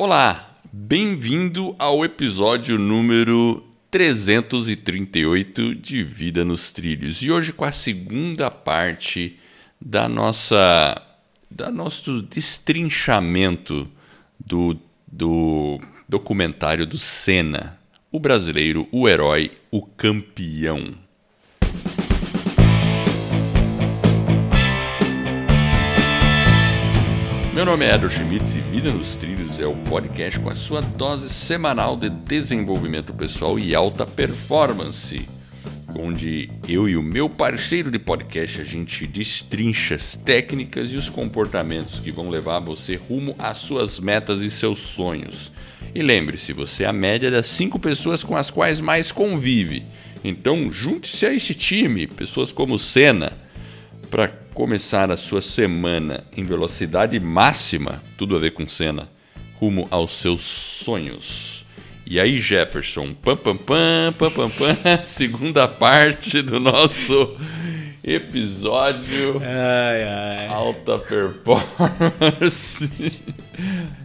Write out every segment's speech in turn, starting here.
Olá, bem-vindo ao episódio número 338 de Vida nos Trilhos. E hoje com a segunda parte da nossa da nosso destrinchamento do, do documentário do Senna, o brasileiro, o herói, o campeão. Meu nome é Edward Schmitz e Vida nos Trilhos é o podcast com a sua dose semanal de desenvolvimento pessoal e alta performance, onde eu e o meu parceiro de podcast a gente destrincha as técnicas e os comportamentos que vão levar você rumo às suas metas e seus sonhos. E lembre-se, você é a média das cinco pessoas com as quais mais convive. Então junte-se a esse time, pessoas como Senna, para começar a sua semana em velocidade máxima, tudo a ver com cena, rumo aos seus sonhos. E aí, Jefferson, pam pam pam, pam pam pam, segunda parte do nosso episódio ai, ai. alta performance.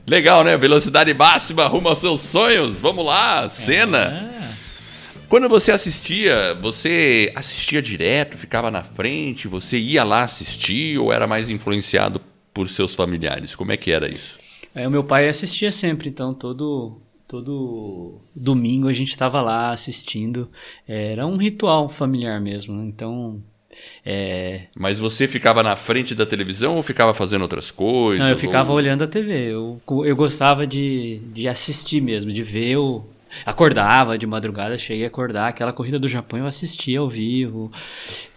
Legal, né? Velocidade máxima rumo aos seus sonhos. Vamos lá, cena. É. Quando você assistia, você assistia direto, ficava na frente, você ia lá assistir ou era mais influenciado por seus familiares? Como é que era isso? É, o meu pai assistia sempre, então todo todo domingo a gente estava lá assistindo. Era um ritual familiar mesmo, né? então é... Mas você ficava na frente da televisão ou ficava fazendo outras coisas? Não, eu ficava ou... olhando a TV. Eu, eu gostava de, de assistir mesmo, de ver o, acordava de madrugada, cheguei a acordar. Aquela corrida do Japão eu assistia ao vivo.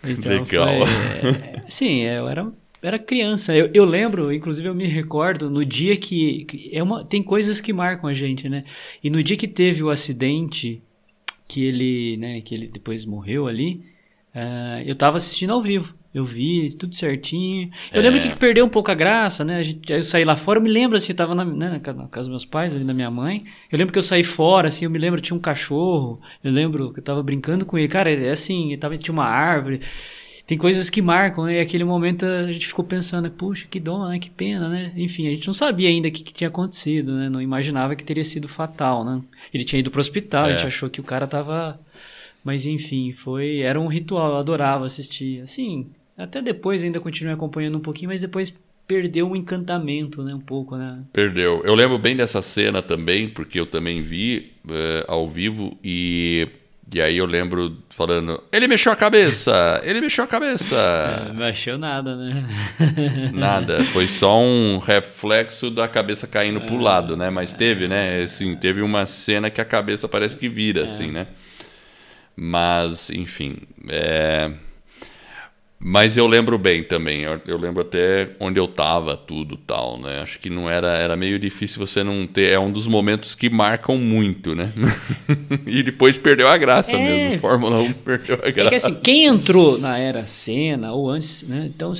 Então Legal. Foi, é, sim, eu era, era criança. Eu, eu lembro, inclusive eu me recordo, no dia que. que é uma, tem coisas que marcam a gente, né? E no dia que teve o acidente, que ele, né, que ele depois morreu ali, uh, eu tava assistindo ao vivo. Eu vi tudo certinho. Eu é. lembro que perdeu um pouco a graça, né? A gente, aí eu saí lá fora, eu me lembro assim, tava na, né, na casa dos meus pais, ali da minha mãe. Eu lembro que eu saí fora, assim, eu me lembro tinha um cachorro. Eu lembro que eu tava brincando com ele. Cara, é assim, tava, tinha uma árvore. Tem coisas que marcam, né? E aquele momento a gente ficou pensando, né? Puxa, que dó, né? Que pena, né? Enfim, a gente não sabia ainda o que, que, tinha acontecido, né? Não imaginava que teria sido fatal, né? Ele tinha ido pro hospital, é. a gente achou que o cara tava... Mas enfim, foi... Era um ritual, eu adorava assistir. Assim, até depois ainda continuei acompanhando um pouquinho, mas depois perdeu o encantamento, né? Um pouco, né? Perdeu. Eu lembro bem dessa cena também, porque eu também vi uh, ao vivo e. E aí eu lembro falando, ele mexeu a cabeça, ele mexeu a cabeça. É, não mexeu nada, né? nada, foi só um reflexo da cabeça caindo é, pro lado, né? Mas é. teve, né? Assim, teve uma cena que a cabeça parece que vira, é. assim, né? Mas, enfim, é... Mas eu lembro bem também, eu lembro até onde eu tava, tudo tal, né? Acho que não era, era meio difícil você não ter, é um dos momentos que marcam muito, né? e depois perdeu a graça é... mesmo, Fórmula 1 perdeu a graça. É que assim, quem entrou na era Senna ou antes, né? Então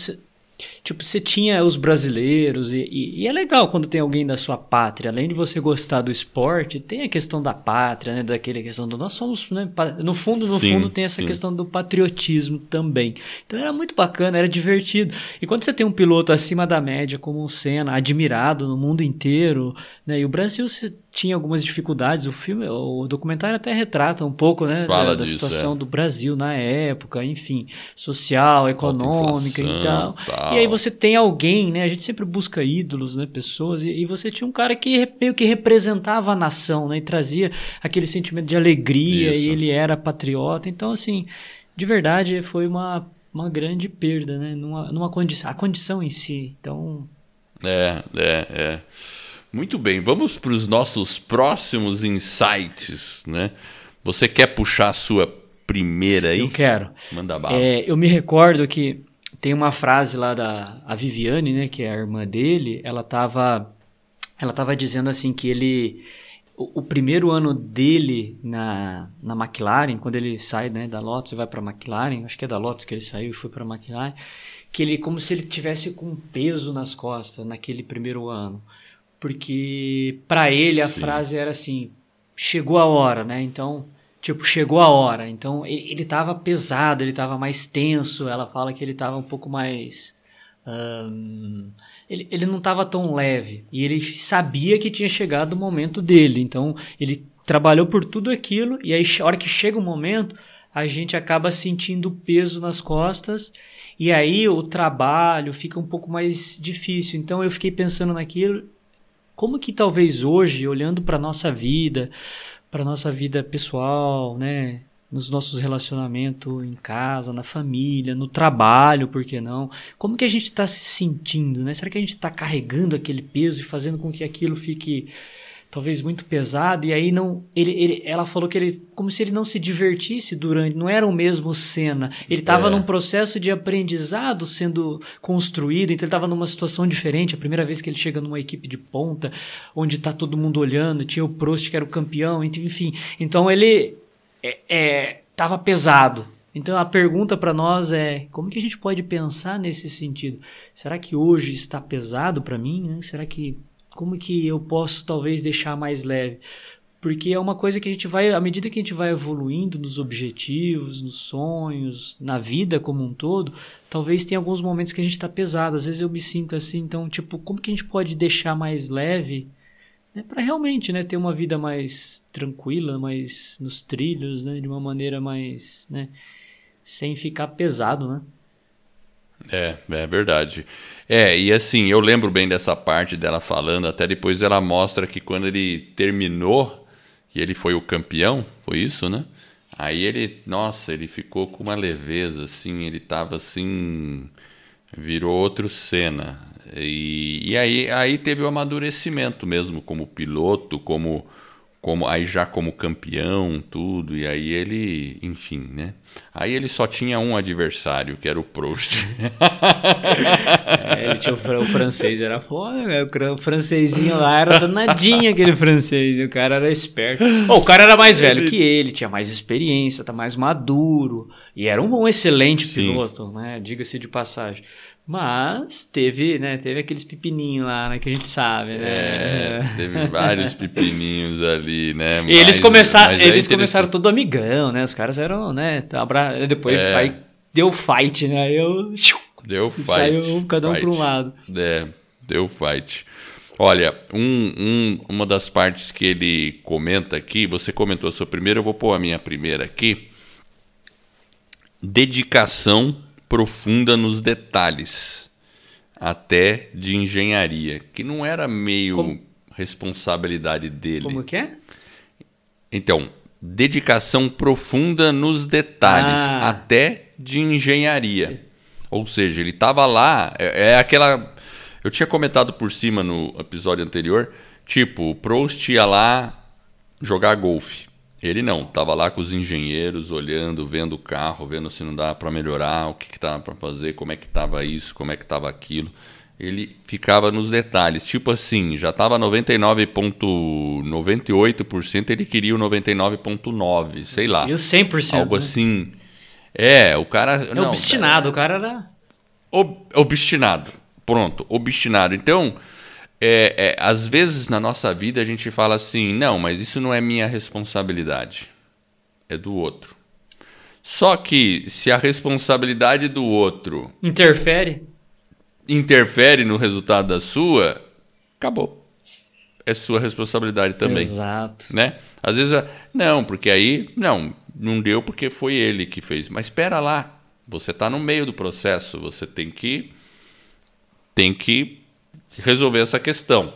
Tipo, você tinha os brasileiros, e, e, e, é legal quando tem alguém da sua pátria, além de você gostar do esporte, tem a questão da pátria, né? Daquela questão do nós somos, né? No fundo, no sim, fundo, tem essa sim. questão do patriotismo também. Então era muito bacana, era divertido. E quando você tem um piloto acima da média, como o Senna, admirado no mundo inteiro, né? E o Brasil tinha algumas dificuldades. O filme, o documentário até retrata um pouco, né, da, da disso, situação é. do Brasil na época, enfim, social, econômica e tal. tal. E aí você tem alguém, né? A gente sempre busca ídolos, né, pessoas. E, e, você tinha um cara que meio que representava a nação, né, e trazia aquele sentimento de alegria. Isso. E ele era patriota. Então, assim, de verdade, foi uma uma grande perda, né? Numa, numa condição, a condição em si. Então. É, é, é. Muito bem, vamos para os nossos próximos insights, né? Você quer puxar a sua primeira aí? Eu quero. Manda bala. É, eu me recordo que tem uma frase lá da a Viviane, né, que é a irmã dele, ela estava ela tava dizendo assim que ele o, o, primeiro ano dele na, na McLaren, quando ele sai né, da Lotus e vai para a McLaren, acho que é da Lotus que ele saiu e foi para a McLaren, que ele como se ele tivesse com um peso nas costas naquele primeiro ano porque para ele a Sim. frase era assim: chegou a hora, né? Então, tipo, chegou a hora. Então, ele, ele tava pesado, ele tava mais tenso. Ela fala que ele tava um pouco mais ele, ele não estava tão leve e ele sabia que tinha chegado o momento dele. Então ele trabalhou por tudo aquilo e aí a hora que chega o momento a gente acaba sentindo peso nas costas e aí o trabalho fica um pouco mais difícil. Então eu fiquei pensando naquilo, como que talvez hoje, olhando para nossa vida, para nossa vida pessoal, né, nos nossos relacionamentos em casa, na família, no trabalho, por que não? Como que a gente está se sentindo, né? Será que a gente está carregando aquele peso e fazendo com que aquilo fique talvez muito pesado, e aí não. Ele, ele, ela falou que ele. como se ele não se divertisse durante. Não era o mesmo cena. Ele estava é. num processo de aprendizado sendo construído, então ele estava numa situação diferente. A primeira vez que ele chega numa equipe de ponta, onde está todo mundo olhando, tinha o Prost que era o campeão, enfim. Então ele. estava é, é, pesado. Então a pergunta para nós é: como que a gente pode pensar nesse sentido? Será que hoje está pesado para mim? Né? Será que como que eu posso talvez deixar mais leve? Porque é uma coisa que a gente vai, à medida que a gente vai evoluindo nos objetivos, nos sonhos, na vida como um todo, talvez tenha alguns momentos que a gente está pesado. Às vezes eu me sinto assim, então, tipo, como que a gente pode deixar mais leve né, para realmente né, ter uma vida mais tranquila, mais nos trilhos, né, de uma maneira mais. Né, sem ficar pesado, né? É, é verdade. É, e assim, eu lembro bem dessa parte dela falando, até depois ela mostra que quando ele terminou, e ele foi o campeão, foi isso, né? Aí ele, nossa, ele ficou com uma leveza, assim, ele tava assim, virou outro cena. E, e aí, aí teve o amadurecimento mesmo, como piloto, como como aí já como campeão, tudo, e aí ele, enfim, né? Aí ele só tinha um adversário, que era o Prost. é, ele tinha o, o, francês, era foda? O francesinho lá era danadinho aquele francês, o cara era esperto. Oh, o cara era mais velho ele... que ele, tinha mais experiência, tá mais maduro, e era um, um excelente piloto, Sim. né? Diga-se de passagem. Mas teve, né? Teve aqueles pepininhos lá, né? Que a gente sabe, né? É, teve vários pepininhos ali, né? E eles começaram, eles começaram todo amigão, né? Os caras eram, né? Depois é. vai, deu fight, né? Eu deu fight. Saiu cada um para um lado. É, deu fight. Olha, um, um, uma das partes que ele comenta aqui, você comentou a sua primeira, eu vou pôr a minha primeira aqui. Dedicação profunda nos detalhes, até de engenharia, que não era meio Como? responsabilidade dele. Como que é? Então, dedicação profunda nos detalhes, ah. até de engenharia. Ou seja, ele estava lá, é, é, aquela. Eu tinha comentado por cima no episódio anterior, tipo, o Proust ia lá jogar golfe. Ele não, estava lá com os engenheiros, olhando, vendo o carro, vendo se não dá para melhorar, o que estava para fazer, como é que estava isso, como é que estava aquilo. Ele ficava nos detalhes, tipo assim, já estava 99,98%, ele queria o 99,9%, sei lá. E o 100%. Algo né? assim. É, o cara. É não, obstinado, cara, o cara era. Ob, obstinado. Pronto, obstinado. Então é, é, às vezes na nossa vida a gente fala assim: não, mas isso não é minha responsabilidade, é do outro. Só que se a responsabilidade do outro interfere, interfere no resultado da sua, acabou. É sua responsabilidade também. Exato. Né? Às vezes, não, porque aí, não, não deu porque foi ele que fez. Mas espera lá, você está no meio do processo, você tem que tem que resolver essa questão.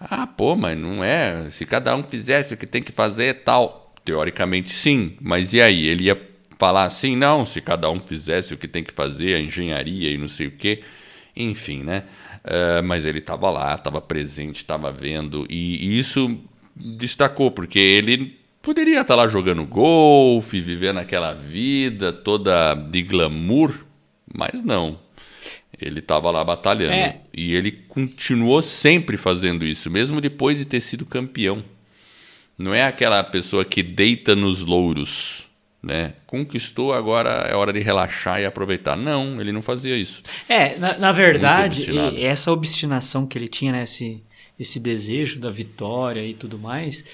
Ah, pô, mas não é. Se cada um fizesse o que tem que fazer, tal. Teoricamente, sim. Mas e aí? Ele ia falar assim, não, se cada um fizesse o que tem que fazer, a engenharia e não sei o quê. Enfim, né? Uh, mas ele estava lá, estava presente, estava vendo. E, e, isso destacou, porque ele poderia estar tá lá jogando golfe, vivendo aquela vida toda de glamour, mas não. Ele estava lá batalhando. É. E ele continuou sempre fazendo isso, mesmo depois de ter sido campeão. Não é aquela pessoa que deita nos louros. Né? Conquistou, agora é hora de relaxar e aproveitar. Não, ele não fazia isso. É, na, na verdade, essa obstinação que ele tinha, né, esse, esse desejo da vitória e tudo mais,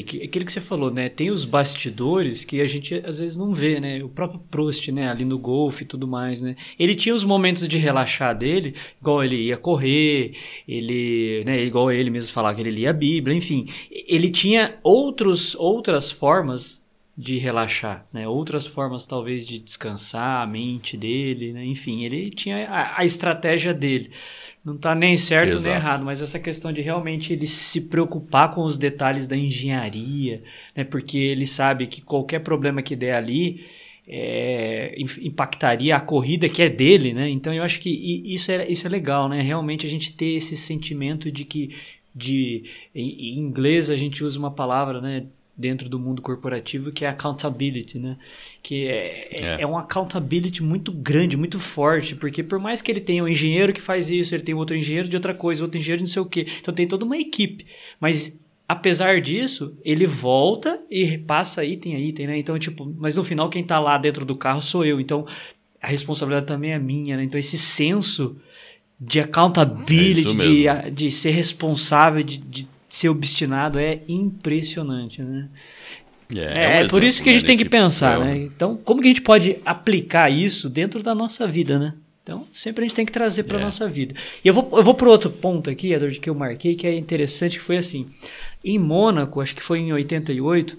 aquilo que você falou, né? Tem os bastidores que a gente às vezes não vê, né? O próprio Proust, né? Ali no golfe e tudo mais, né? Ele tinha os momentos de relaxar dele, igual ele ia correr, ele, né? Igual ele mesmo falava que ele lia a Bíblia, enfim. Ele tinha outros, outras formas de relaxar, né? Outras formas talvez de descansar a mente dele, né? Enfim, ele tinha a, a estratégia dele. Não está nem certo Exato. nem errado, mas essa questão de realmente ele se preocupar com os detalhes da engenharia, né? Porque ele sabe que qualquer problema que der ali é, impactaria a corrida que é dele, né? Então eu acho que isso é, isso é legal, né? Realmente a gente ter esse sentimento de que de em inglês a gente usa uma palavra, né? Dentro do mundo corporativo, que é accountability, né? Que é, é, é. é um accountability muito grande, muito forte, porque por mais que ele tenha um engenheiro que faz isso, ele tem outro engenheiro de outra coisa, outro engenheiro de não sei o quê. Então tem toda uma equipe. Mas apesar disso, ele volta e passa item a item, né? Então, tipo, mas no final quem tá lá dentro do carro sou eu. Então a responsabilidade também é minha, né? Então esse senso de accountability, é de, de ser responsável, de, de ser obstinado é impressionante, né? É, é, é por isso que a gente tem que pensar, né? Então, como que a gente pode aplicar isso dentro da nossa vida, né? Então, sempre a gente tem que trazer para a é. nossa vida. E eu vou, eu vou para outro ponto aqui, Edward, que eu marquei, que é interessante, que foi assim. Em Mônaco, acho que foi em 88,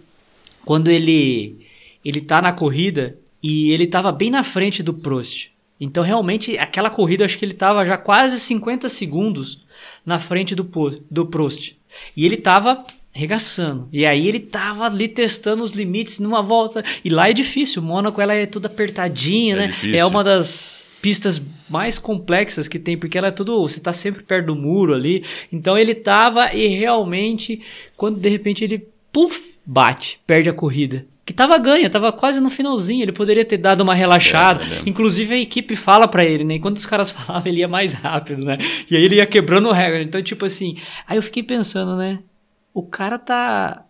quando ele ele tá na corrida e ele estava bem na frente do Prost. Então, realmente, aquela corrida, acho que ele estava já quase 50 segundos na frente do, do Prost. E ele tava regaçando. E aí ele tava ali testando os limites numa volta. E lá é difícil. O Mônaco ela é toda apertadinha, é né? Difícil. É uma das pistas mais complexas que tem, porque ela é tudo. Você tá sempre perto do muro ali. Então ele tava e realmente, quando de repente ele, puf, bate, perde a corrida que tava ganha, tava quase no finalzinho, ele poderia ter dado uma relaxada. É, Inclusive a equipe fala para ele, né? Enquanto os caras falavam, ele ia mais rápido, né? E aí ele ia quebrando o recorde. Então, tipo assim, aí eu fiquei pensando, né? O cara tá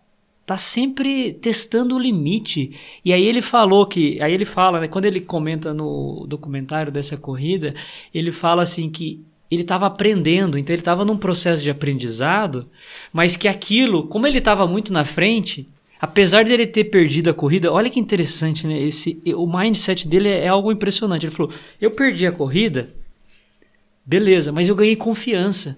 tá sempre testando o limite. E aí ele falou que, aí ele fala, né, quando ele comenta no documentário dessa corrida, ele fala assim que ele estava aprendendo, então ele estava num processo de aprendizado, mas que aquilo, como ele estava muito na frente, apesar de ele ter perdido a corrida, olha que interessante, né? Esse, o mindset dele é, é algo impressionante. Ele falou: eu perdi a corrida, beleza, mas eu ganhei confiança.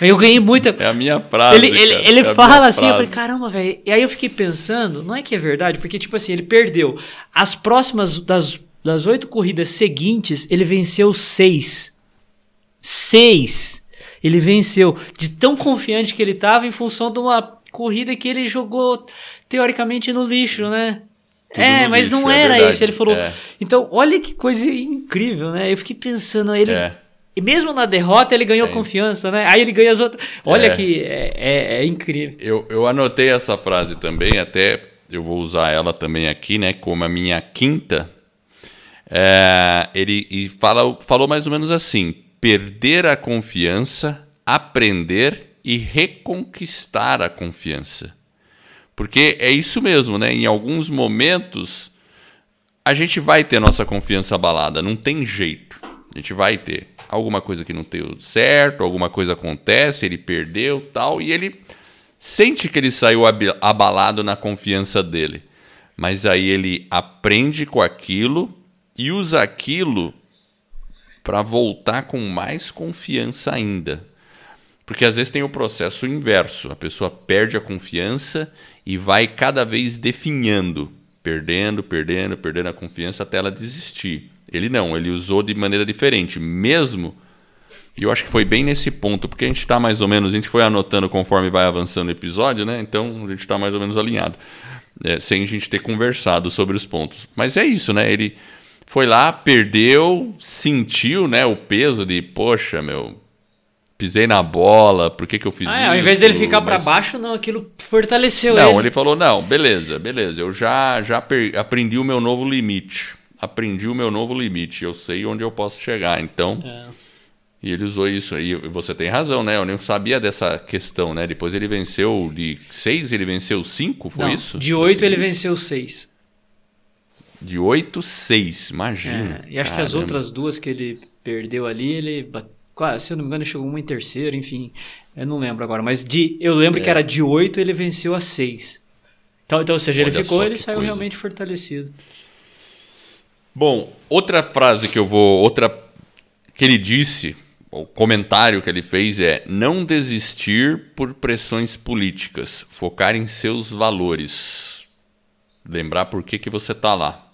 Eu ganhei muita. É a minha frase. Ele, ele, ele é fala assim, frase. eu falei, caramba, velho. E aí eu fiquei pensando, não é que é verdade, porque, tipo assim, ele perdeu. As próximas das, das oito corridas seguintes, ele venceu seis. Seis. Ele venceu. De tão confiante que ele estava em função de uma corrida que ele jogou teoricamente no lixo, né? Tudo é, mas lixo, não é era é isso. Ele falou. É. Então, olha que coisa incrível, né? Eu fiquei pensando, ele. É. E mesmo na derrota ele ganhou é. confiança, né? Aí ele ganha as outras. Olha é. que é, incrível. Eu, eu anotei essa frase também, até eu vou usar ela também aqui, né? Como a minha quinta. ele e fala, falou mais ou menos assim: perder a confiança, aprender e reconquistar a confiança. Porque é isso mesmo, né? Em alguns momentos a gente vai ter nossa confiança abalada, não tem jeito. A gente vai ter alguma coisa que não deu certo, alguma coisa acontece, ele perdeu, tal, e ele sente que ele saiu abalado na confiança dele. Mas aí ele aprende com aquilo e usa aquilo para voltar com mais confiança ainda. Porque às vezes tem o processo inverso, a pessoa perde a confiança e vai cada vez definhando, perdendo, perdendo, perdendo a confiança até ela desistir. Ele não, ele usou de maneira diferente, mesmo. E eu acho que foi bem nesse ponto, porque a gente está mais ou menos, a gente foi anotando conforme vai avançando o episódio, né? Então a gente está mais ou menos alinhado, é, sem a gente ter conversado sobre os pontos. Mas é isso, né? Ele foi lá, perdeu, sentiu, né, o peso de, poxa, meu, pisei na bola, por que, que eu fiz ah, é, Ao invés dele ficar mas... para baixo, não, aquilo fortaleceu não, ele. Não, ele falou, não, beleza, beleza, eu já, já aprendi o meu novo limite. Aprendi o meu novo limite, eu sei onde eu posso chegar, então... É. E ele usou isso, e você tem razão, né? Eu nem sabia dessa questão, né? Depois ele venceu de seis, ele venceu cinco, foi não, isso? De oito ele venceu seis. De oito, seis, imagina. É, e acho Caramba. que as outras duas que ele perdeu ali, ele se eu não me engano, chegou uma em terceiro, enfim. Eu não lembro agora, mas de, eu lembro É. que era de 8 ele venceu a 6. Então, então ou seja, ele Olha ficou, só ele saiu coisa. realmente fortalecido. Bom, outra frase que eu vou. Outra que ele disse, o comentário que ele fez é: não desistir por pressões políticas, focar em seus valores. Lembrar por que, que você tá lá.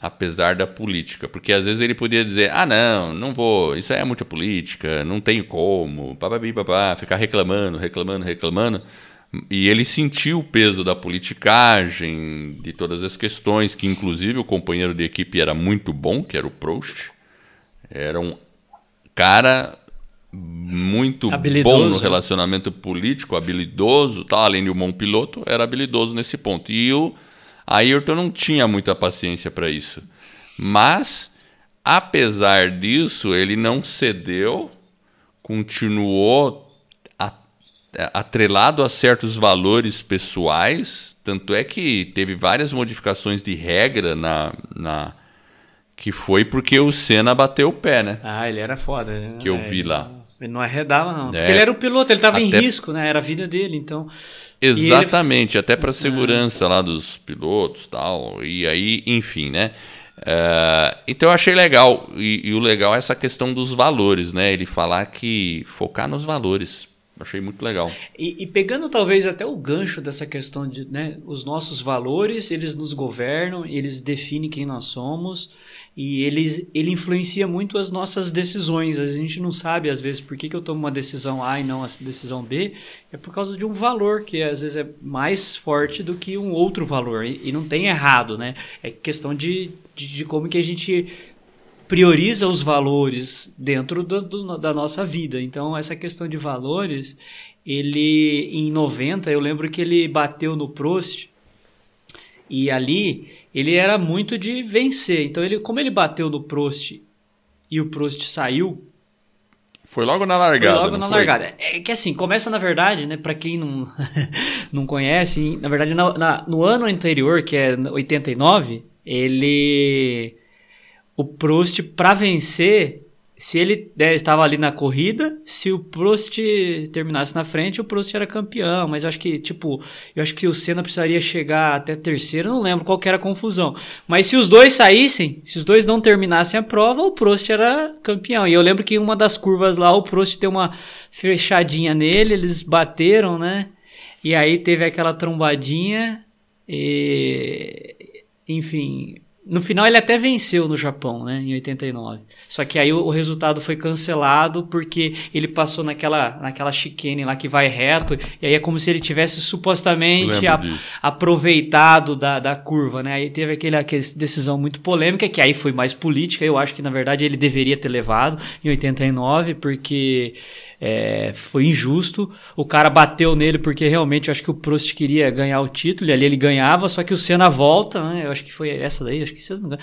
Apesar da política. Porque às vezes ele podia dizer: ah, não, não vou, isso é muita política, não tenho como, papabi, papá, ficar reclamando, reclamando, reclamando. E ele sentiu o peso da politicagem, de todas as questões, que inclusive o companheiro de equipe era muito bom, que era o Prost. Era um cara muito Habilidoso. bom no relacionamento político, habilidoso, tal, além de um bom piloto, era habilidoso nesse ponto. E o Ayrton não tinha muita paciência para isso. Mas, apesar disso, ele não cedeu, continuou a- atrelado a certos valores pessoais. Tanto é que teve várias modificações de regra na, na que foi porque o Senna bateu o pé, né? Ah, ele era foda. né? Que eu É, vi ele lá. Não- Ele não arredava, não. É. Porque ele era o piloto, ele tava em Até- risco, né? Era a vida dele, então. Exatamente, até para segurança lá dos pilotos tal. E aí, enfim, né? É, então eu achei legal. E, e o legal é essa questão dos valores, né? Ele falar que focar nos valores. Achei muito legal. E, e pegando talvez até o gancho dessa questão de, né, os nossos valores, eles nos governam, eles definem quem nós somos e eles, ele influencia muito as nossas decisões. A gente não sabe às vezes por que, que eu tomo uma decisão A e não a decisão B, é por causa de um valor que às vezes é mais forte do que um outro valor e, e não tem errado, né? É questão de, de, de como que a gente prioriza os valores dentro do- do- da nossa vida. Então, essa questão de valores, ele em 90, eu lembro que ele bateu no Prost e ali ele era muito de vencer. Então, ele, como ele bateu no Prost e o Prost saiu, Foi logo na foi largada. logo não na foi? largada. É que assim, começa na verdade, né, para quem não, não conhece, na verdade na- na- no ano anterior, que é 89, ele o Prost para vencer, se ele né, estava ali na corrida, se o Prost terminasse na frente, o Prost era campeão, mas eu acho que tipo, eu acho que o Senna precisaria chegar até terceiro, não lembro qual era a confusão. Mas se os dois saíssem, se os dois não terminassem a prova, o Prost era campeão. E eu lembro que em uma das curvas lá, o Prost deu uma fechadinha nele, eles bateram, né? E aí teve aquela trombadinha e enfim, no final ele até venceu no Japão, né, em 89. Só que aí o, o resultado foi cancelado porque ele passou naquela, naquela chicane lá que vai reto, e aí é como se ele tivesse supostamente a- aproveitado da, da curva, né? Aí teve aquele, aquela decisão muito polêmica, que aí foi mais política, eu acho que na verdade ele deveria ter levado em 89, porque é, foi injusto. O cara bateu nele porque realmente eu acho que o Prost queria ganhar o título, e ali ele ganhava, só que o Senna volta, né? Eu acho que foi essa daí, acho que se eu não me engano.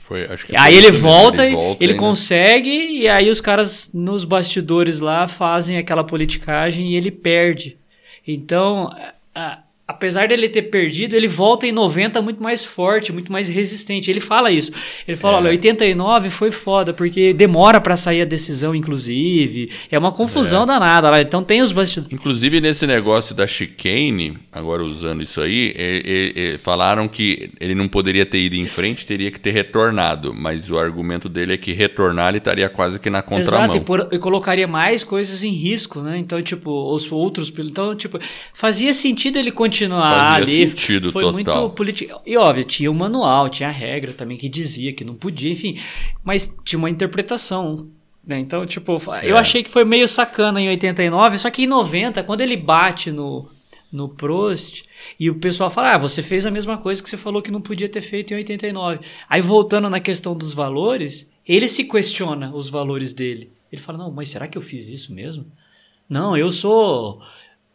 Foi, Aí ele volta, e volta ele ainda. consegue, e aí os caras nos bastidores lá fazem aquela politicagem e ele perde. Então, a- apesar dele ter perdido, ele volta em 90 muito mais forte, muito mais resistente. Ele fala isso. Ele fala, É. olha, 89 foi foda, porque demora pra sair a decisão, inclusive. É uma confusão danada lá. Então tem os bastidores. Inclusive nesse negócio da chicane, agora usando isso aí, e falaram que ele não poderia ter ido em frente, teria que ter retornado. Mas o argumento dele é que retornar ele estaria quase que na contramão. Exato, e, por- e colocaria mais coisas em risco, né? Então, tipo, os outros. Então, tipo, fazia sentido ele continuar Fazia ali. sentido Foi total. muito político. E óbvio, tinha o manual, tinha a regra também que dizia que não podia, enfim. Mas tinha uma interpretação. né? Então, tipo, eu É. achei que foi meio sacana em 89, só que em 90, quando ele bate no. No Prost, e o pessoal fala: Ah, você fez a mesma coisa que você falou que não podia ter feito em 89. Aí, voltando na questão dos valores, ele se questiona os valores dele. Ele fala: Não, mas será que eu fiz isso mesmo? Não, eu sou.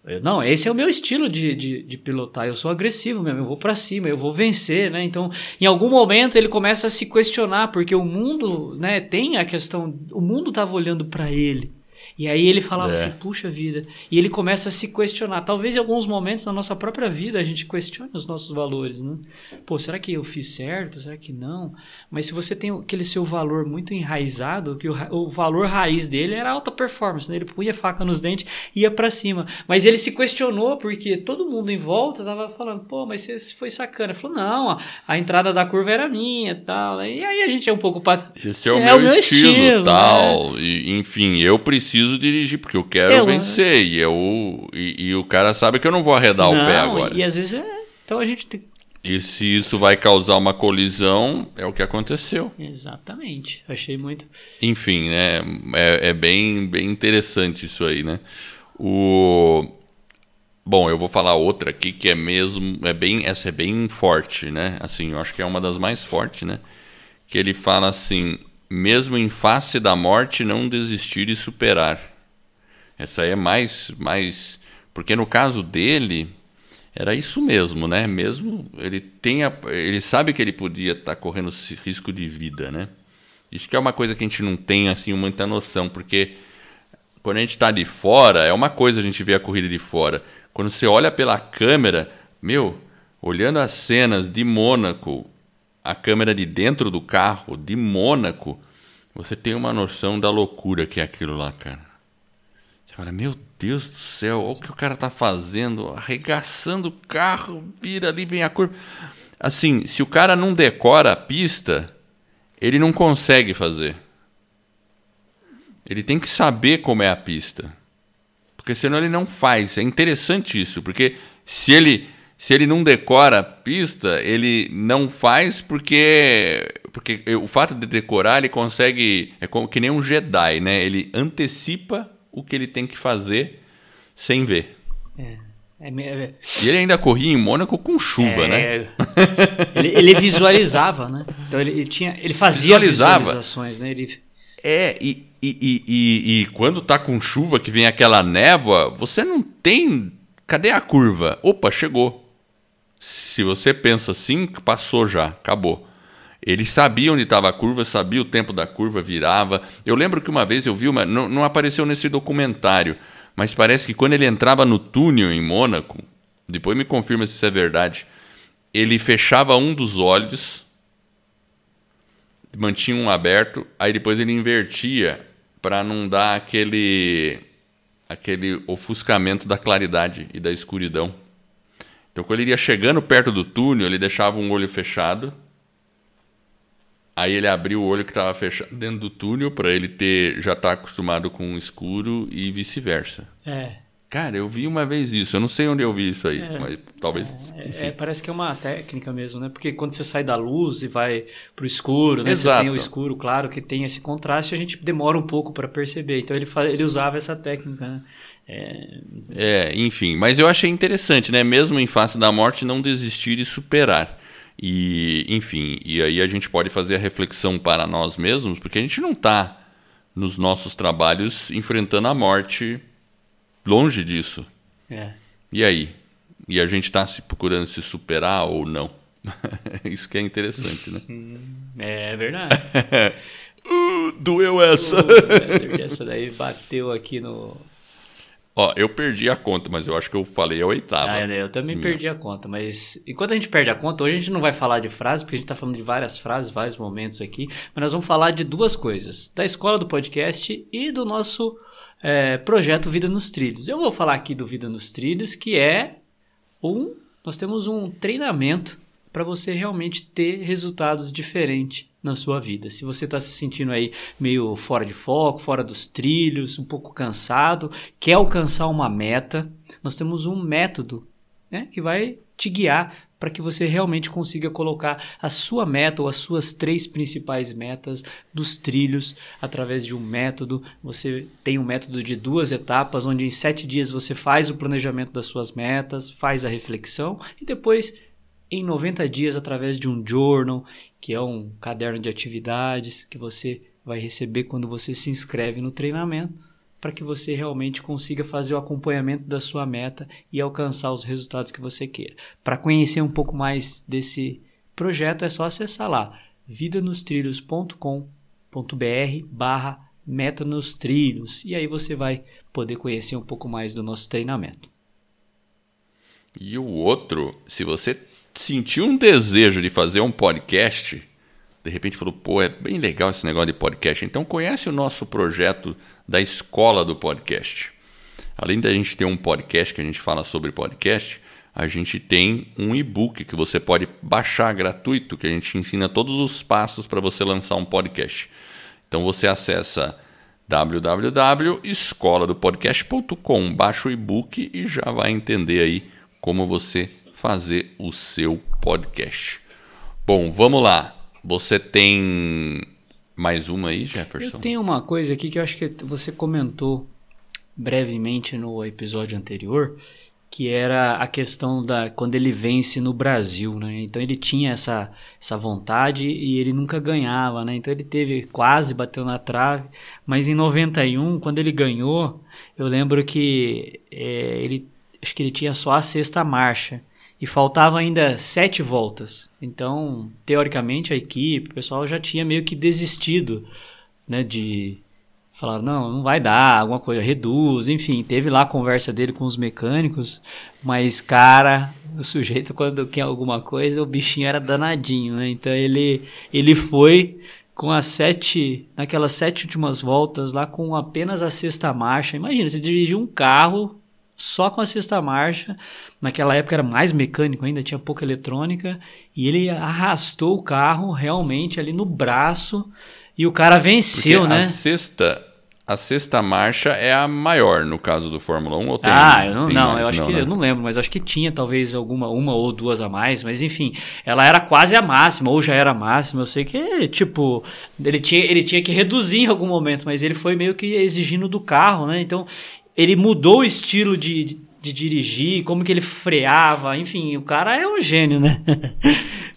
Eu- Não, esse é o meu estilo de, de, de pilotar. Eu sou agressivo mesmo, eu vou pra cima, eu vou vencer, né? Então, em algum momento ele começa a se questionar, porque o mundo, né, tem a questão. O mundo tava olhando pra ele. E aí ele falava É. assim, puxa vida. E ele começa a se questionar. Talvez em alguns momentos na nossa própria vida a gente questione os nossos valores, né? Pô, será que eu fiz certo? Será que não? Mas se você tem aquele seu valor muito enraizado, que o, o valor raiz dele era alta performance, né? Ele punha faca nos dentes e ia pra cima. Mas ele se questionou porque todo mundo em volta tava falando, pô, mas você foi sacana. Ele falou, não, a, a entrada da curva era minha e tal. E aí a gente é um pouco pat... Esse é o É meu, o meu estilo, estilo, tal. E, enfim, eu preciso dirigir porque eu quero Eu- vencer. E, eu, e, e o cara sabe que eu não vou arredar o pé Não, agora. E às vezes é. Então a gente tem. E se isso vai causar uma colisão, é o que aconteceu. Exatamente. Achei muito. Enfim, né? É, é bem, bem interessante isso aí, né? O... Bom, eu vou falar outra aqui que é mesmo. É bem, essa é bem forte, né? Assim, eu acho que é uma das mais fortes, né? Que ele fala assim: mesmo em face da morte, não desistir e superar. Essa aí é mais, mais. Porque no caso dele, era isso mesmo, né? Mesmo ele tenha, ele sabe que ele podia estar correndo esse risco de vida, né? Isso que é uma coisa que a gente não tem assim muita noção, porque quando a gente está de fora, é uma coisa a gente ver a corrida de fora. Quando você olha pela câmera, meu, olhando as cenas de Mônaco, a câmera de dentro do carro de Mônaco, você tem uma noção da loucura que é aquilo lá, cara. Você fala, meu Deus do céu, olha o que o cara tá fazendo, arregaçando o carro, vira ali, vem a curva. Assim, se o cara não decora a pista, ele não consegue fazer. Ele tem que saber como é a pista. Porque senão ele não faz. É interessante isso, porque se ele se ele não decora a pista, ele não faz porque porque o fato de decorar ele consegue é como que nem um Jedi, né? Ele antecipa o que ele tem que fazer sem ver. É, é, é, E ele ainda corria em Mônaco com chuva, né? é, ele, ele visualizava, né? Então ele, ele tinha, ele fazia Visualizava. visualizações, né? Ele, É, e, e, e, e, e quando tá com chuva, que vem aquela névoa, você não tem. Cadê a curva? Opa, chegou. Se você pensa assim, passou já, acabou. Ele sabia onde estava a curva, sabia o tempo da curva, virava. Eu lembro que uma vez eu vi uma. Não, não apareceu nesse documentário, mas parece que quando ele entrava no túnel em Mônaco, depois me confirma se isso é verdade, ele fechava um dos olhos mantinha um aberto, aí depois ele invertia para não dar aquele aquele ofuscamento da claridade e da escuridão. Então quando ele ia chegando perto do túnel, ele deixava um olho fechado. Aí ele abriu o olho que estava fechado dentro do túnel para ele ter já estar acostumado com o escuro e vice-versa. é, Cara, eu vi uma vez isso. Eu não sei onde eu vi isso aí, mas talvez. é, é, parece que é uma técnica mesmo, né? Porque quando você sai da luz e vai pro escuro, né? Você Exato. tem o escuro, claro, que tem esse contraste, a gente demora um pouco para perceber. Então ele, ele usava essa técnica, né? É, É, enfim, mas eu achei interessante, né? Mesmo em face da morte, não desistir e superar. E, enfim, e aí a gente pode fazer a reflexão para nós mesmos, porque a gente não está nos nossos trabalhos enfrentando a morte longe disso. é. E aí? E a gente está se procurando se superar ou não? Isso que é interessante, né? É verdade. Uh, doeu essa! Essa daí bateu aqui no. Ó, eu perdi a conta, mas eu acho que eu falei a oitava. Ah, eu também Minha. perdi a conta, mas enquanto a gente perde a conta, hoje a gente não vai falar de frases, porque a gente está falando de várias frases, vários momentos aqui, mas nós vamos falar de duas coisas: da escola do podcast e do nosso é, projeto Vida nos Trilhos. Eu vou falar aqui do Vida nos Trilhos, que é um. Nós temos um treinamento para você realmente ter resultados diferentes na sua vida. Se você está se sentindo aí meio fora de foco, fora dos trilhos, um pouco cansado, quer alcançar uma meta, nós temos um método né, que vai te guiar para que você realmente consiga colocar a sua meta ou as suas três principais metas dos trilhos através de um método. Você tem um método de duas etapas, onde em sete dias você faz o planejamento das suas metas, faz a reflexão e depois em 90 dias através de um journal, que é um caderno de atividades que você vai receber quando você se inscreve no treinamento, para que você realmente consiga fazer o acompanhamento da sua meta e alcançar os resultados que você queira. Para conhecer um pouco mais desse projeto é só acessar lá vidanostrilhos.com.br barra meta nos trilhos. E aí você vai poder conhecer um pouco mais do nosso treinamento. E o outro, se você sentiu um desejo de fazer um podcast, de repente falou, pô, é bem legal esse negócio de podcast. Então conhece o nosso projeto da escola do podcast. Além da gente ter um podcast que a gente fala sobre podcast, a gente tem um e-book que você pode baixar gratuito, que a gente ensina todos os passos para você lançar um podcast. Então você acessa www.escoladopodcast.com, baixa o e-book e já vai entender aí como você fazer o seu podcast. Bom, vamos lá. Você tem mais uma aí, Jefferson? Eu tenho uma coisa aqui que eu acho que você comentou brevemente no episódio anterior, que era a questão da quando ele vence no Brasil, né? Então ele tinha essa, essa vontade e ele nunca ganhava, né? Então ele teve quase bateu na trave, mas em 91, quando ele ganhou, eu lembro que é, ele acho que ele tinha só a sexta marcha e faltava ainda sete voltas. Então, teoricamente, a equipe, o pessoal já tinha meio que desistido, né, de Falaram, não, não vai dar, alguma coisa, reduz, enfim. Teve lá a conversa dele com os mecânicos, mas, cara, o sujeito, quando quer alguma coisa, o bichinho era danadinho, né? Então ele, ele foi com as sete, naquelas sete últimas voltas lá, com apenas a sexta marcha. Imagina, você dirigir um carro só com a sexta marcha. Naquela época era mais mecânico ainda, tinha pouca eletrônica. E ele arrastou o carro realmente ali no braço. E o cara venceu, Porque né? A sexta, a sexta marcha é a maior no caso do Fórmula 1 ou tem Ah, eu não, tem não mais? eu acho que né? eu não lembro, mas acho que tinha talvez alguma uma ou duas a mais, mas enfim, ela era quase a máxima ou já era a máxima. Eu sei que tipo, ele tinha ele tinha que reduzir em algum momento, mas ele foi meio que exigindo do carro, né? Então, ele mudou o estilo de, de dirigir, como que ele freava, enfim, o cara é um gênio, né?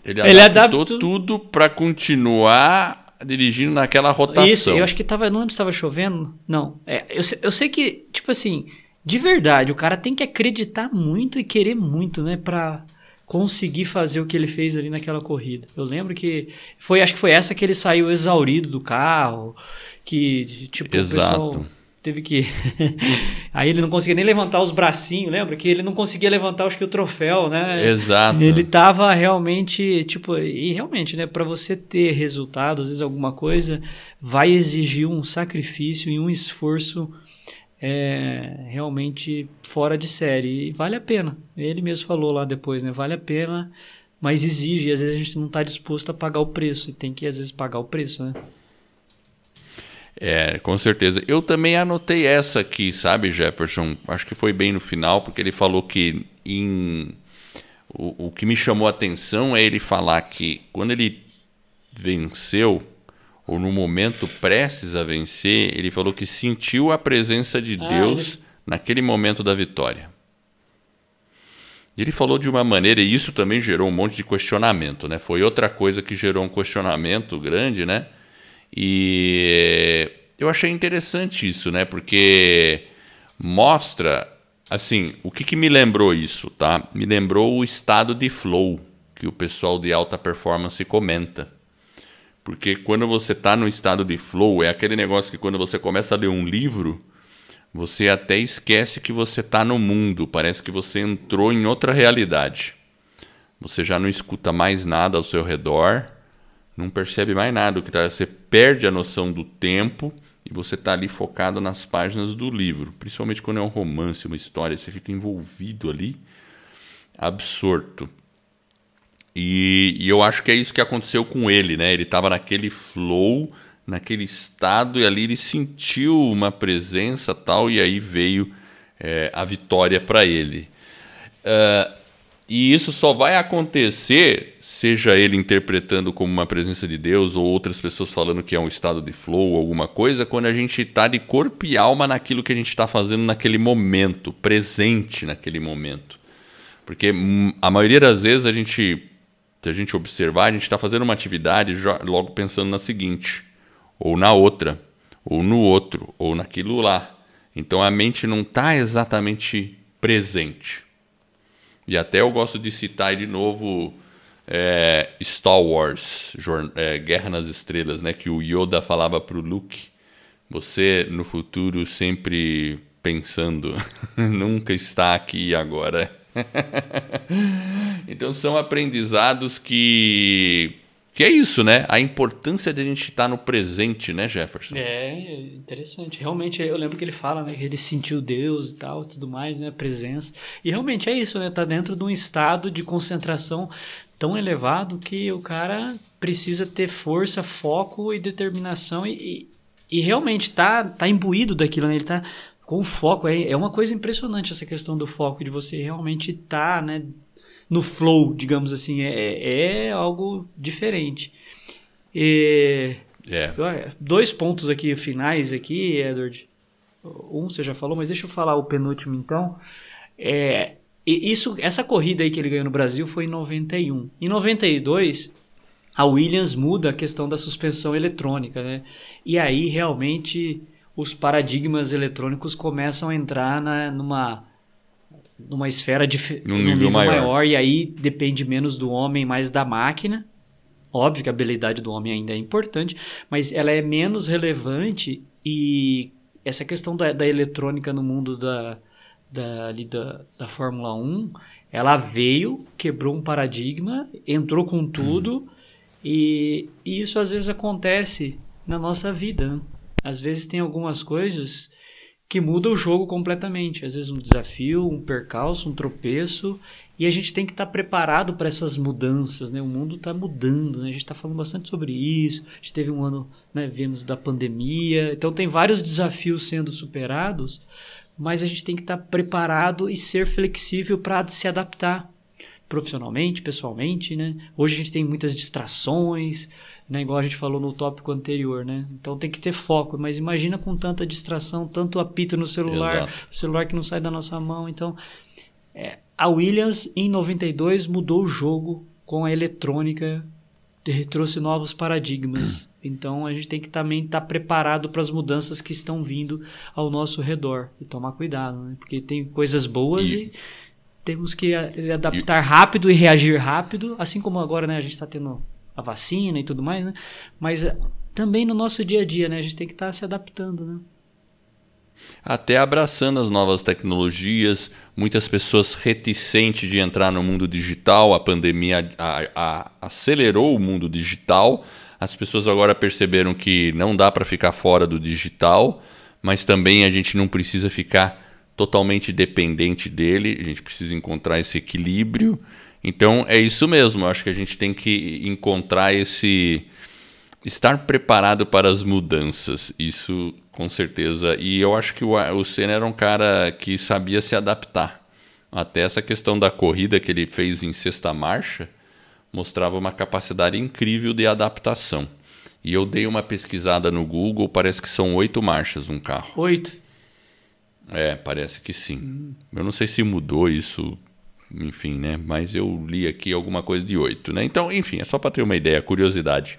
Ele, Ele adaptou adaptou- tudo para continuar dirigindo naquela rotação. Isso, eu acho que tava. Não lembro se tava chovendo. Não. É, eu, sei- eu sei que, tipo assim, de verdade, o cara tem que acreditar muito e querer muito, né? Pra conseguir fazer o que ele fez ali naquela corrida. Eu lembro que. Foi, acho que foi essa que ele saiu exaurido do carro. Que, tipo, o pessoal Exato. Teve que. Aí ele não conseguia nem levantar os bracinhos, lembra? Que ele não conseguia levantar, acho que o troféu, né? Exato. Ele tava realmente, tipo, e realmente, né, para você ter resultado, às vezes alguma coisa vai exigir um sacrifício e um esforço é, realmente fora de série. E vale a pena. Ele mesmo falou lá depois, né? Vale a pena, mas exige. E às vezes a gente não está disposto a pagar o preço. E tem que, às vezes, pagar o preço, né? É, com certeza. Eu também anotei essa aqui, sabe, Jefferson? Acho que foi bem no final, porque ele falou que em... o, o que me chamou a atenção é ele falar que quando ele venceu, ou no momento prestes a vencer, ele falou que sentiu a presença de Ah, Deus ele- naquele momento da vitória. Ele falou de uma maneira, e isso também gerou um monte de questionamento, né? Foi outra coisa que gerou um questionamento grande, né? E eu achei interessante isso, né? Porque mostra, assim, o que, que me lembrou isso, tá? Me lembrou o estado de flow que o pessoal de alta performance comenta. Porque quando você está no estado de flow, é aquele negócio que quando você começa a ler um livro, você até esquece que você está no mundo, parece que você entrou em outra realidade. Você já não escuta mais nada ao seu redor, não percebe mais nada, que tá, você perde a noção do tempo e você está ali focado nas páginas do livro, principalmente quando é um romance, uma história, você fica envolvido ali, absorto. E, e eu acho que é isso que aconteceu com ele, né? Ele estava naquele flow, naquele estado, e ali ele sentiu uma presença tal, e aí veio é, a vitória para ele. Ah, e isso só vai acontecer, seja ele interpretando como uma presença de Deus, ou outras pessoas falando que é um estado de flow, alguma coisa, quando a gente está de corpo e alma naquilo que a gente está fazendo naquele momento, presente naquele momento. Porque hum, a maioria das vezes a gente, se a gente observar, a gente está fazendo uma atividade logo pensando na seguinte, ou na outra, ou no outro, ou naquilo lá. Então a mente não está exatamente presente. E até eu gosto de citar de novo é, Star Wars, é, Guerra nas Estrelas, né? Que o Yoda falava para o Luke Você no futuro sempre pensando, nunca está aqui agora. então são aprendizados que que é isso, né? A importância de a gente estar no presente, né, Jefferson? É, interessante. Realmente, eu lembro que ele fala, né, que ele sentiu Deus e tal, tudo mais, né, presença. E realmente é isso, né? Tá dentro de um estado de concentração tão elevado que o cara precisa ter força, foco e determinação e, e, e realmente tá, tá imbuído daquilo, né? Ele tá com foco. É, é uma coisa impressionante essa questão do foco, de você realmente estar, tá, né? No flow, digamos assim, é, é algo diferente. E, é. Dois pontos aqui finais aqui, Edward. Um você já falou, mas deixa eu falar o penúltimo então. É, isso, essa corrida aí que ele ganhou no Brasil foi em 91. Em 92, a Williams muda a questão da suspensão eletrônica, né? E aí realmente os paradigmas eletrônicos começam a entrar na, numa numa esfera de num nível, nível maior. maior. e aí depende menos do homem, mais da máquina. Óbvio que a habilidade do homem ainda é importante, mas ela é menos relevante e essa questão da, da eletrônica no mundo da, da, da, da Fórmula 1, ela veio, quebrou um paradigma, entrou com tudo hum. e, e, isso às vezes acontece na nossa vida. Às vezes tem algumas coisas que muda o jogo completamente. Às vezes um desafio, um percalço, um tropeço, e a gente tem que estar tá preparado para essas mudanças, né? O mundo está mudando, né? A gente está falando bastante sobre isso. A gente teve um ano, né? Vemos da pandemia, então tem vários desafios sendo superados, mas a gente tem que estar tá preparado e ser flexível para se adaptar profissionalmente, pessoalmente, né? Hoje a gente tem muitas distrações, né? Igual a gente falou no tópico anterior, né? Então tem que ter foco, mas imagina com tanta distração, tanto apito no celular, Exato. celular que não sai da nossa mão. Então, é, a Williams em 92 mudou o jogo com a eletrônica, trouxe novos paradigmas. Então a gente tem que também estar tá preparado para as mudanças que estão vindo ao nosso redor e tomar cuidado, né? Porque tem coisas boas e, e temos que adaptar e... rápido e reagir rápido, assim como agora, né? A gente está tendo a vacina e tudo mais, né? Mas eh, também no nosso dia a dia, né? A gente tem que estar tá se adaptando, né? Até abraçando as novas tecnologias, muitas pessoas reticentes de entrar no mundo digital, a pandemia a, a, acelerou o mundo digital. As pessoas agora perceberam que não dá para ficar fora do digital, mas também a gente não precisa ficar totalmente dependente dele, a gente precisa encontrar esse equilíbrio. Então é isso mesmo, acho que a gente tem que encontrar esse. estar preparado para as mudanças, isso com certeza. E eu acho que o, o Senna era um cara que sabia se adaptar. Até essa questão da corrida que ele fez em sexta marcha mostrava uma capacidade incrível de adaptação. E eu dei uma pesquisada no Google, parece que são oito marchas um carro. Oito? É, parece que sim. Eu não sei se mudou isso enfim, né? Mas eu li aqui alguma coisa de oito, né? Então, enfim, é só para ter uma ideia, curiosidade.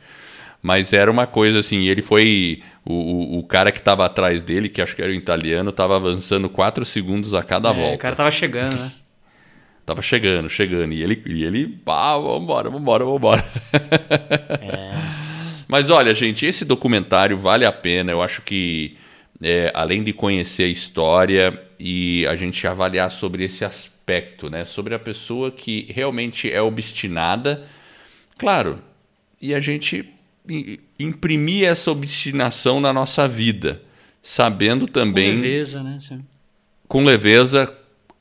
Mas era uma coisa assim, ele foi. O, o, o cara que estava atrás dele, que acho que era o italiano, estava avançando quatro segundos a cada é, volta. O cara tava chegando, né? tava chegando, chegando. E ele, e ele pá, vambora, vambora, vambora. É. Mas olha, gente, esse documentário vale a pena. Eu acho que, é, além de conhecer a história e a gente avaliar sobre esse aspecto aspecto, né? Sobre a pessoa que realmente é obstinada. Claro, e a gente imprimir essa obstinação na nossa vida, sabendo também. Com leveza, né? Sim. Com leveza,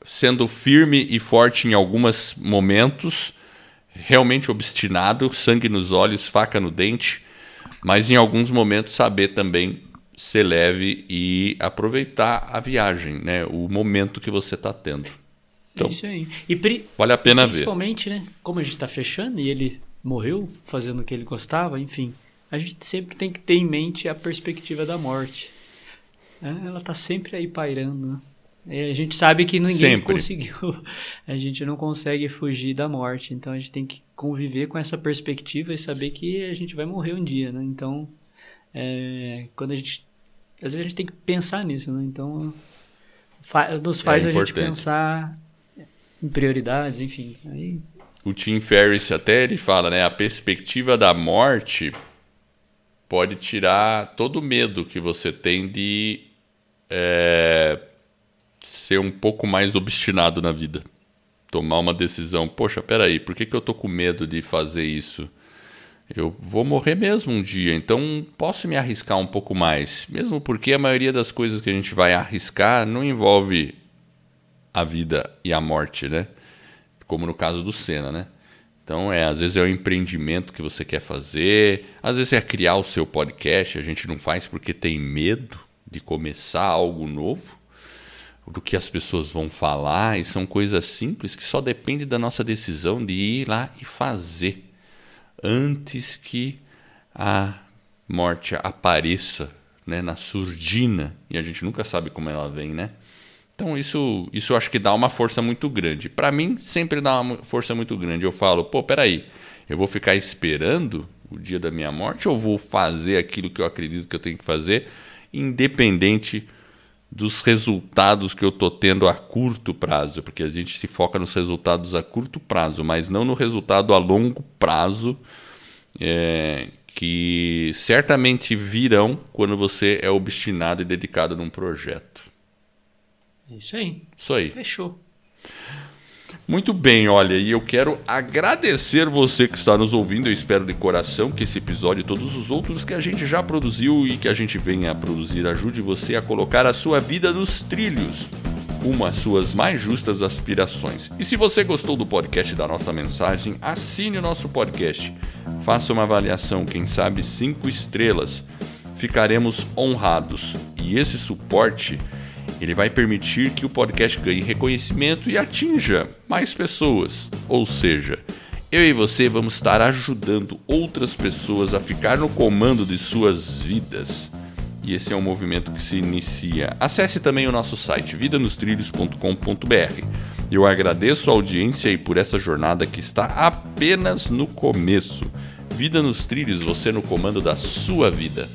sendo firme e forte em alguns momentos, realmente obstinado, sangue nos olhos, faca no dente, mas em alguns momentos saber também ser leve e aproveitar a viagem, né? O momento que você está tendo. Então, Isso aí. E pri vale a pena principalmente, ver. Principalmente, né? Como a gente está fechando e ele morreu fazendo o que ele gostava, enfim, a gente sempre tem que ter em mente a perspectiva da morte. É, ela está sempre aí pairando. Né? A gente sabe que ninguém sempre. conseguiu. A gente não consegue fugir da morte. Então a gente tem que conviver com essa perspectiva e saber que a gente vai morrer um dia, né? Então, é, quando a gente. Às vezes a gente tem que pensar nisso, né? Então, nos faz é a gente pensar prioridades, enfim. Aí... O Tim Ferriss até ele fala, né? A perspectiva da morte pode tirar todo o medo que você tem de é, ser um pouco mais obstinado na vida. Tomar uma decisão. Poxa, peraí, por que, que eu tô com medo de fazer isso? Eu vou morrer mesmo um dia, então posso me arriscar um pouco mais. Mesmo porque a maioria das coisas que a gente vai arriscar não envolve a vida e a morte, né? Como no caso do Senna, né? Então, é, às vezes é o empreendimento que você quer fazer, às vezes é criar o seu podcast, a gente não faz porque tem medo de começar algo novo, do que as pessoas vão falar, e são coisas simples que só depende da nossa decisão de ir lá e fazer antes que a morte apareça né, na surdina, e a gente nunca sabe como ela vem, né? Então isso, isso acho que dá uma força muito grande. Para mim sempre dá uma força muito grande. Eu falo, pô, peraí, eu vou ficar esperando o dia da minha morte ou vou fazer aquilo que eu acredito que eu tenho que fazer, independente dos resultados que eu estou tendo a curto prazo, porque a gente se foca nos resultados a curto prazo, mas não no resultado a longo prazo, é, que certamente virão quando você é obstinado e dedicado num projeto. Isso aí. Isso aí. Fechou. Muito bem, olha, e eu quero agradecer você que está nos ouvindo. Eu espero de coração que esse episódio e todos os outros que a gente já produziu e que a gente venha a produzir ajude você a colocar a sua vida nos trilhos, uma às suas mais justas aspirações. E se você gostou do podcast da nossa mensagem, assine o nosso podcast. Faça uma avaliação, quem sabe cinco estrelas. Ficaremos honrados. E esse suporte ele vai permitir que o podcast ganhe reconhecimento e atinja mais pessoas. Ou seja, eu e você vamos estar ajudando outras pessoas a ficar no comando de suas vidas. E esse é um movimento que se inicia. Acesse também o nosso site vidanostrilhos.com.br. Eu agradeço a audiência e por essa jornada que está apenas no começo. Vida nos Trilhos, você no comando da sua vida.